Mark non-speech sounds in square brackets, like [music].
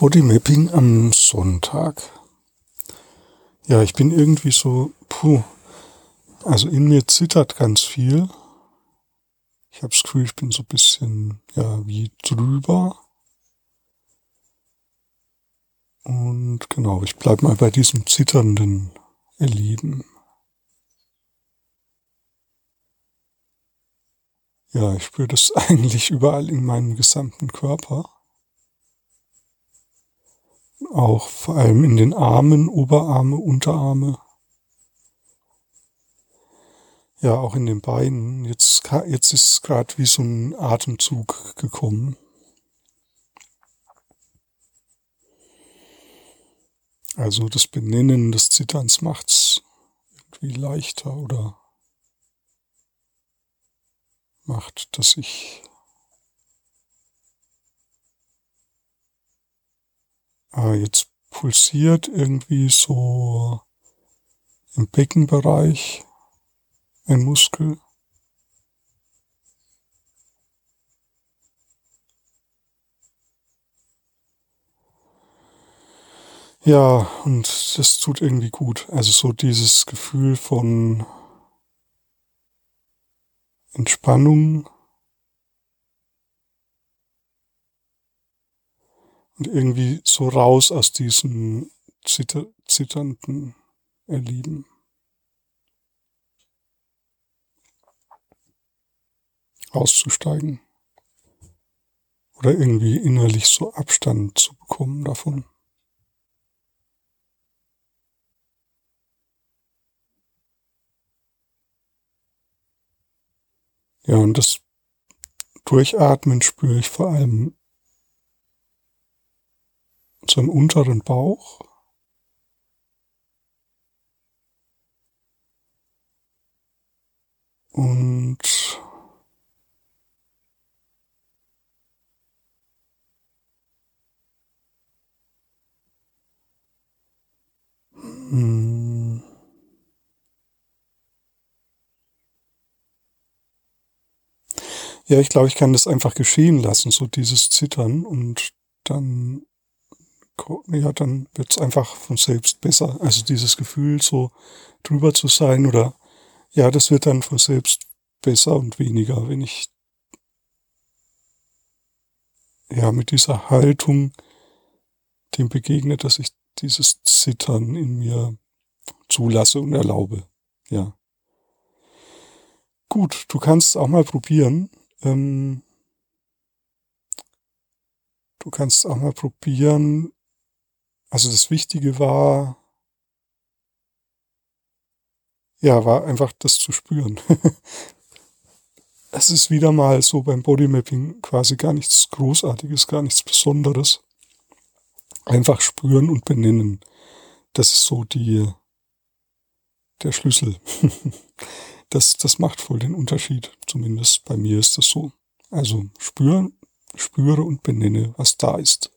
Bodymapping am Sonntag. Ja, ich bin irgendwie so, puh, also in mir zittert ganz viel. Ich habe das Gefühl, ich bin so ein bisschen, ja, wie drüber. Und genau, ich bleib mal bei diesem zitternden Erleben. Ja, ich spüre das [laughs] eigentlich überall in meinem gesamten Körper. Auch vor allem in den Armen, Oberarme, Unterarme. Ja, auch in den Beinen. Jetzt, jetzt ist gerade wie so ein Atemzug gekommen. Also das Benennen des Zitterns macht's irgendwie leichter oder macht, dass ich äh, jetzt pulsiert irgendwie so im Beckenbereich ein Muskel. Ja, und das tut irgendwie gut. Also so dieses Gefühl von Entspannung und irgendwie so raus aus diesem zitter zitternden Erleben. Auszusteigen. Oder irgendwie innerlich so Abstand zu bekommen davon. Ja, und das Durchatmen spüre ich vor allem im unteren Bauch. Und hm, Ja, ich glaube, ich kann das einfach geschehen lassen, so dieses Zittern und dann ja, dann wird's einfach von selbst besser. Also dieses Gefühl, so drüber zu sein oder ja, das wird dann von selbst besser und weniger, wenn ich ja mit dieser Haltung dem begegne, dass ich dieses Zittern in mir zulasse und erlaube. Ja. Gut, du kannst auch mal probieren. Ähm, du kannst auch mal probieren, also das Wichtige war, ja, war einfach das zu spüren. [laughs] es ist wieder mal so beim Bodymapping quasi gar nichts Großartiges, gar nichts Besonderes. Einfach spüren und benennen. Das ist so die, der Schlüssel. [laughs] das, das macht voll den Unterschied. Zumindest bei mir ist das so. Also spüren, spüre und benenne, was da ist.